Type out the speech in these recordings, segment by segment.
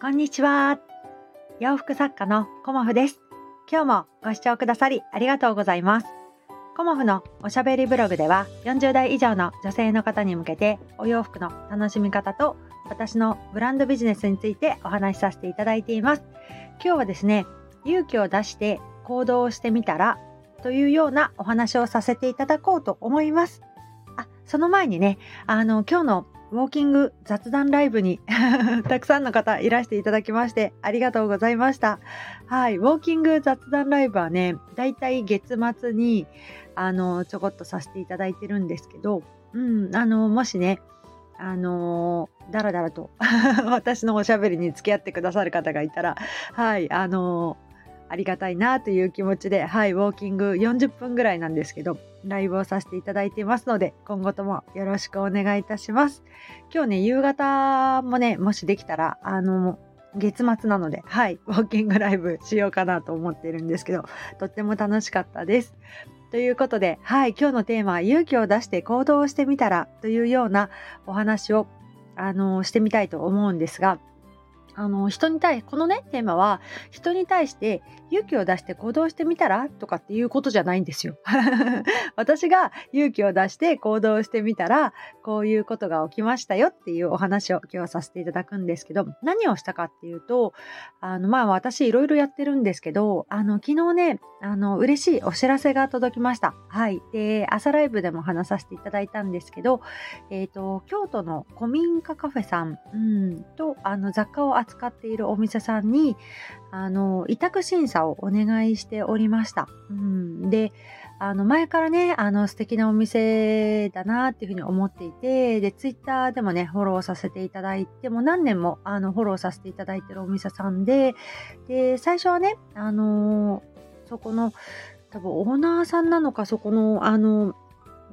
こんにちは。洋服作家のコモフです。今日もご視聴くださりありがとうございます。コモフのおしゃべりブログでは40代以上の女性の方に向けてお洋服の楽しみ方と私のブランドビジネスについてお話しさせていただいています。今日はですね、勇気を出して行動をしてみたらというようなお話をさせていただこうと思います。あ、その前にね、あの、今日のウォーキング雑談ライブに たくさんの方いらしていただきましてありがとうございました。はい、ウォーキング雑談ライブはね、だいたい月末にあのちょこっとさせていただいてるんですけど、うん、あのもしね、あのだらだらと 私のおしゃべりに付き合ってくださる方がいたら、はい、あのありがたいなという気持ちで、はい、ウォーキング40分ぐらいなんですけど、ライブをさせていただいていますので、今後ともよろしくお願いいたします。今日ね、夕方もね、もしできたら、あの、月末なので、はい、ウォーキングライブしようかなと思ってるんですけど、とっても楽しかったです。ということで、はい、今日のテーマは勇気を出して行動してみたらというようなお話を、あの、してみたいと思うんですが、あの人に対このねテーマは人に対して勇気を出して行動してみたらとかっていうことじゃないんですよ。私が勇気を出して行動してみたらこういうことが起きましたよっていうお話を今日はさせていただくんですけど何をしたかっていうとあのまあ私いろいろやってるんですけどあの昨日ねあの嬉しいお知らせが届きました。はい。で朝ライブでも話させていただいたんですけどえっ、ー、と京都の古民家カフェさん、うん、とあの雑貨を扱っているお店さんにあの委託審査をお願いしておりました。うん、であの前からねあの素敵なお店だなっていうふうに思っていてでツイッターでもねフォローさせていただいても何年もあのフォローさせていただいてるお店さんでで最初はねあのそこの多分オーナーさんなのかそこのあの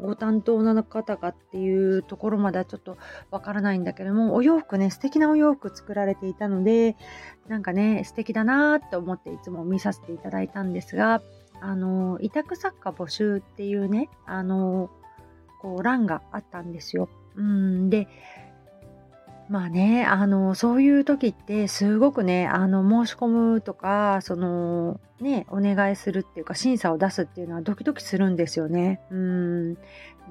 ご担当の方がっていうところまではちょっとわからないんだけども、お洋服ね、素敵なお洋服作られていたので、なんかね、素敵だなって思っていつも見させていただいたんですが、あの、委託作家募集っていうね、あの、こう、欄があったんですよ。うんで、まあね、あの、そういう時ってすごくね、あの、申し込むとか、その、ね、お願いするっていうか、審査を出すっていうのはドキドキするんですよね。うん。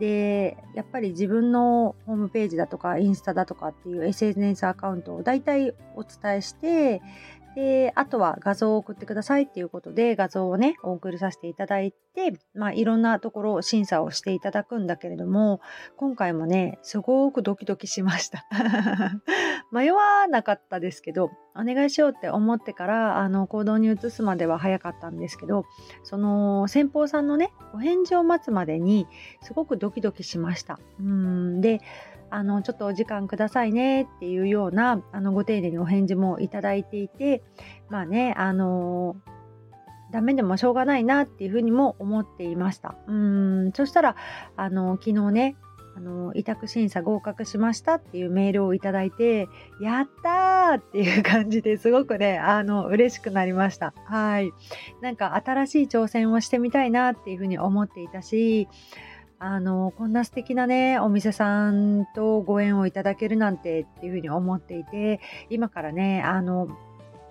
で、やっぱり自分のホームページだとか、インスタだとかっていう SNS アカウントを大体お伝えして、で、あとは画像を送ってくださいっていうことで画像をね、お送りさせていただいて、まあいろんなところを審査をしていただくんだけれども、今回もね、すごくドキドキしました。迷わなかったですけど、お願いしようって思ってから、あの、行動に移すまでは早かったんですけど、その先方さんのね、お返事を待つまでに、すごくドキドキしました。うんで、あのちょっとお時間くださいねっていうようなあのご丁寧にお返事もいただいていてまあねあのダメでもしょうがないなっていうふうにも思っていました。うんそしたらあの昨日ねあの委託審査合格しましたっていうメールをいただいてやったーっていう感じですごくねあの嬉しくなりましたはいなんか新しい挑戦をしてみたいなっていうふうに思っていたしあのこんな素敵なねお店さんとご縁をいただけるなんてっていうふうに思っていて今からねあの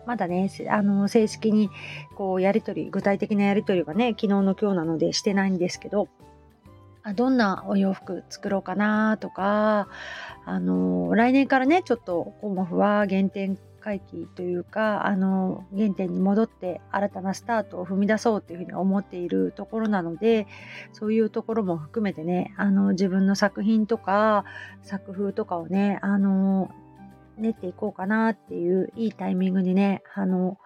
まだね、あの、正式に、こう、やりとり、具体的なやりとりはね、昨日の今日なのでしてないんですけど、あどんなお洋服作ろうかなとか、あの、来年からね、ちょっと、コモフは原点回帰というかあの原点に戻って新たなスタートを踏み出そうというふうに思っているところなのでそういうところも含めてねあの自分の作品とか作風とかをねあの練っていこうかなっていういいタイミングにねあの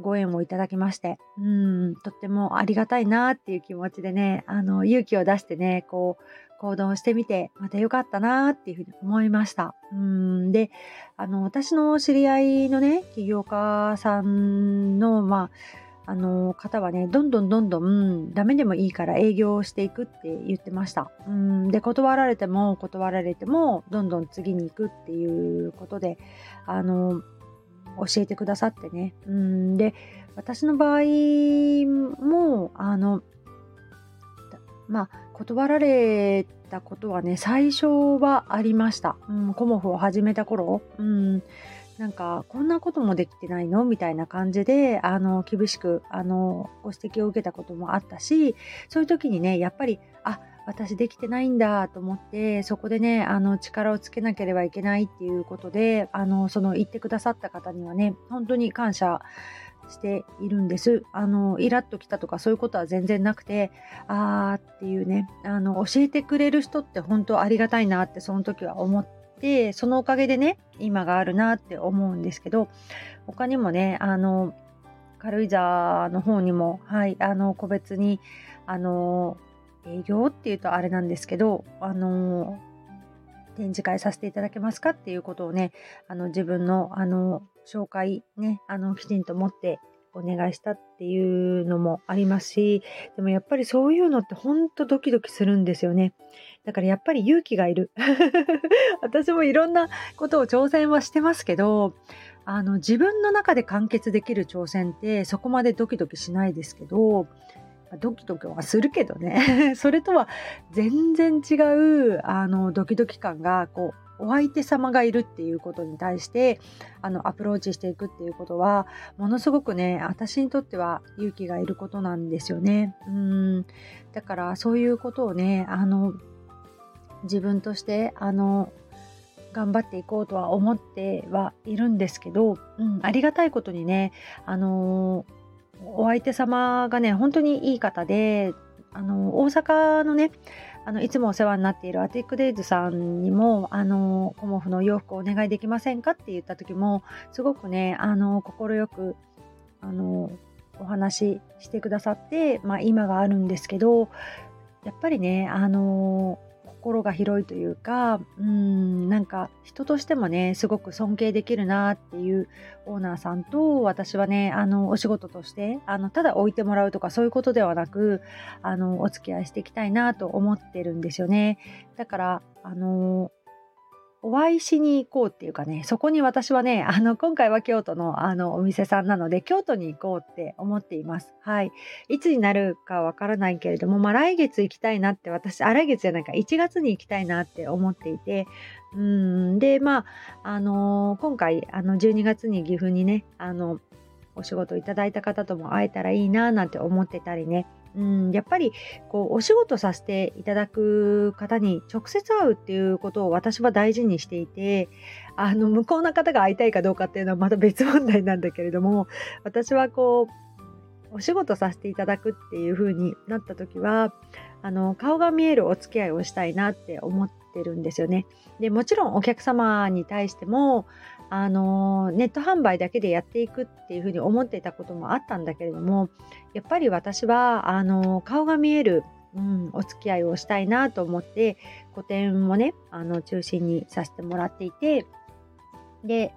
ご縁をいただきまして、うん、とってもありがたいなっていう気持ちでね、あの、勇気を出してね、こう、行動してみて、また良かったなっていうふうに思いました。うんで、あの、私の知り合いのね、起業家さんの、まあ、あの方はね、どんどんどんどんダメでもいいから営業をしていくって言ってました。うんで、断られても断られてもどんどん次に行くっていうことで、あの、教えてくださってね。うんで、私の場合も、あの、まあ、断られたことはね、最初はありました。うん、コモフを始めた頃。うん、なんかこんなこともできてないの？みたいな感じであの厳しくあのご指摘を受けたこともあったしそういう時にねやっぱりあ私できてないんだと思ってそこでねあの力をつけなければいけないっていうことであのその言ってくださった方にはね本当に感謝しているんです。あのイラッときたとかそういうことは全然なくてあーっていうねあの教えてくれる人って本当ありがたいなってその時は思ってそのおかげでね今があるなって思うんですけど他にもねあの軽井沢の方にもはいあの個別にあの営業っていうとあれなんですけどあの展示会させていただけますかっていうことをねあの自分のあの紹介ねあのきちんと持ってお願いしたっていうのもありますしでもやっぱりそういうのってほんとドキドキするんですよね。だからやっぱり勇気がいる。私もいろんなことを挑戦はしてますけどあの自分の中で完結できる挑戦ってそこまでドキドキしないですけどドキドキはするけどね それとは全然違うあのドキドキ感がこうお相手様がいるっていうことに対してあのアプローチしていくっていうことはものすごくね私にとっては勇気がいることなんですよね。うんだからそういうことをねあの自分としてあの頑張っていこうとは思ってはいるんですけど、うん、ありがたいことにねあのお相手様がね本当にいい方であの大阪のねあのいつもお世話になっているアティックデイズさんにもあのコモフの洋服をお願いできませんかって言った時もすごくねあの快くあのお話ししてくださって、まあ、今があるんですけどやっぱりねあの心が広いというかうんなんか人としてもねすごく尊敬できるなっていうオーナーさんと私はねあのお仕事としてあのただ置いてもらうとかそういうことではなくあのお付き合いしていきたいなと思ってるんですよね。だからあのお会いしに行こうっていうかね、そこに私はね、あの、今回は京都のあのお店さんなので、京都に行こうって思っています。はい。いつになるかわからないけれども、まあ来月行きたいなって私、あ、来月じゃないか、1月に行きたいなって思っていて、うんで、まあ、あのー、今回、あの、12月に岐阜にね、あの、お仕事いただいた方とも会えたらいいななんて思ってたりね、うん、やっぱりこうお仕事させていただく方に直接会うっていうことを私は大事にしていてあの向こうの方が会いたいかどうかっていうのはまた別問題なんだけれども私はこうお仕事させていただくっていう風になった時はあの顔が見えるお付き合いをしたいなって思ってるんですよね。でもちろんお客様に対してもあのネット販売だけでやっていくっていうふうに思っていたこともあったんだけれどもやっぱり私はあの顔が見える、うん、お付き合いをしたいなと思って個展もねあの中心にさせてもらっていてで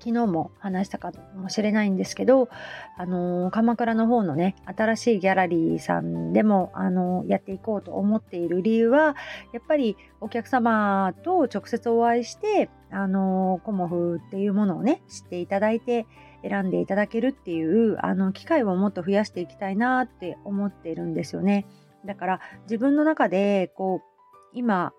昨日も話したかもしれないんですけど、あのー、鎌倉の方のね、新しいギャラリーさんでも、あのー、やっていこうと思っている理由は、やっぱりお客様と直接お会いして、あのー、コモフっていうものをね、知っていただいて、選んでいただけるっていう、あの、機会をもっと増やしていきたいなって思っているんですよね。だから自分の中で、こう、今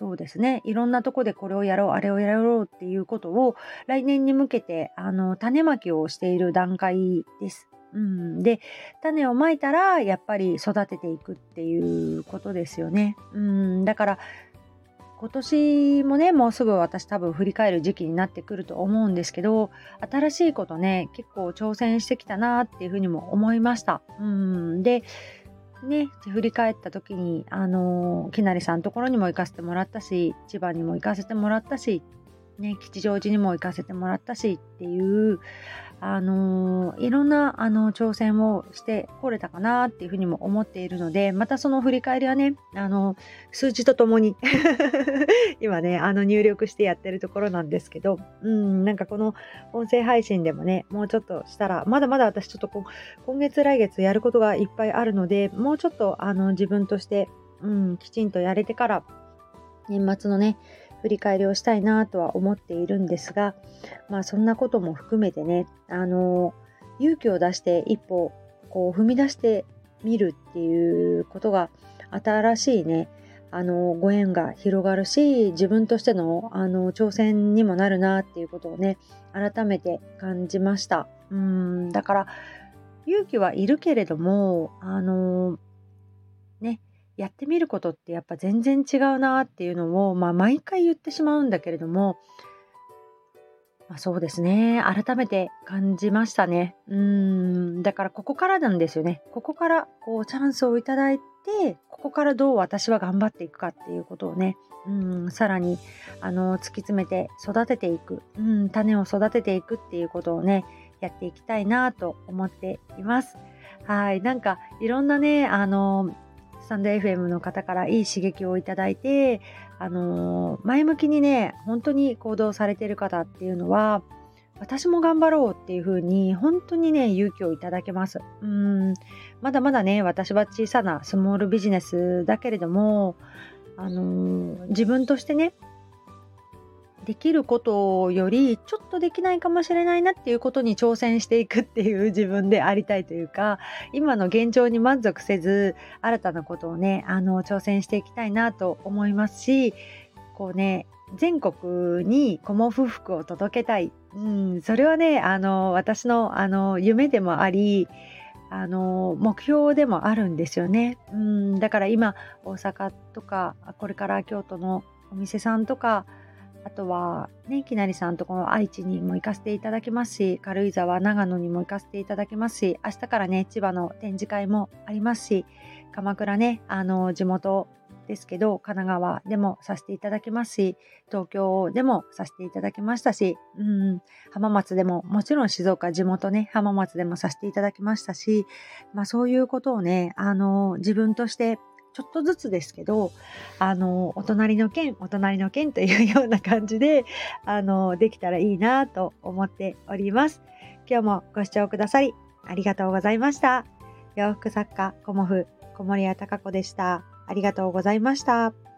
そうですね。いろんなとこでこれをやろう、あれをやろうっていうことを来年に向けてあの種まきをしている段階です。うん、で種をまいたらやっぱり育てていくっていうことですよね。うん、だから今年もねもうすぐ私多分振り返る時期になってくると思うんですけど新しいことね結構挑戦してきたなっていうふうにも思いました。うんでね、振り返った時に、あのー、きなりさんのところにも行かせてもらったし、千葉にも行かせてもらったし、ね、吉祥寺にも行かせてもらったしっていう、あの、いろんなあの挑戦をしてこれたかなっていうふうにも思っているのでまたその振り返りはね、あの数字とともに 今ねあの入力してやってるところなんですけどうんなんかこの音声配信でもねもうちょっとしたらまだまだ私ちょっと今月来月やることがいっぱいあるのでもうちょっとあの自分として、うん、きちんとやれてから年末のね振り返りをしたいなとは思っているんですが、まあそんなことも含めてね、あの、勇気を出して一歩こう踏み出してみるっていうことが新しいね、あのご縁が広がるし自分としてのあの挑戦にもなるなっていうことをね改めて感じました。うんだから勇気はいるけれどもあのやってみることってやっぱ全然違うなっていうのを、まあ、毎回言ってしまうんだけれども、まあ、そうですね。改めて感じましたね。うん。だからここからなんですよね。ここからこうチャンスをいただいてここからどう私は頑張っていくかっていうことをね。うん。さらにあの突き詰めて育てていく、うん、種を育てていくっていうことをねやっていきたいなと思っています。はい。なんかいろんなね、あの、スタンド FM の方からいい刺激をいただいて、あの、前向きにね、本当に行動されてる方っていうのは、私も頑張ろうっていう風に本当にね勇気をいただけます。うんまだまだね私は小さなスモールビジネスだけれどもあのー、自分としてねできることよりちょっとできないかもしれないなっていうことに挑戦していくっていう自分でありたいというか今の現状に満足せず新たなことをねあの挑戦していきたいなと思いますしこうね全国にコモフ服を届けたい、うん、それはねあの私のあの夢でもありあの目標でもあるんですよね、うん、だから今大阪とかこれから京都のお店さんとかあとは、ね、きなりさんとこの愛知にも行かせていただきますし、軽井沢、長野にも行かせていただきますし、明日からね、千葉の展示会もありますし、鎌倉ね、あの、地元ですけど、神奈川でもさせていただきますし、東京でもさせていただきましたし、うん、浜松でも、もちろん静岡、地元ね、浜松でもさせていただきましたし、まあそういうことをね、あの、自分としてちょっとずつですけど、あの、お隣の県、お隣の県というような感じで、あの、できたらいいなと思っております。今日もご視聴くださり、ありがとうございました。洋服作家、コモフ、小森屋隆子でした。ありがとうございました。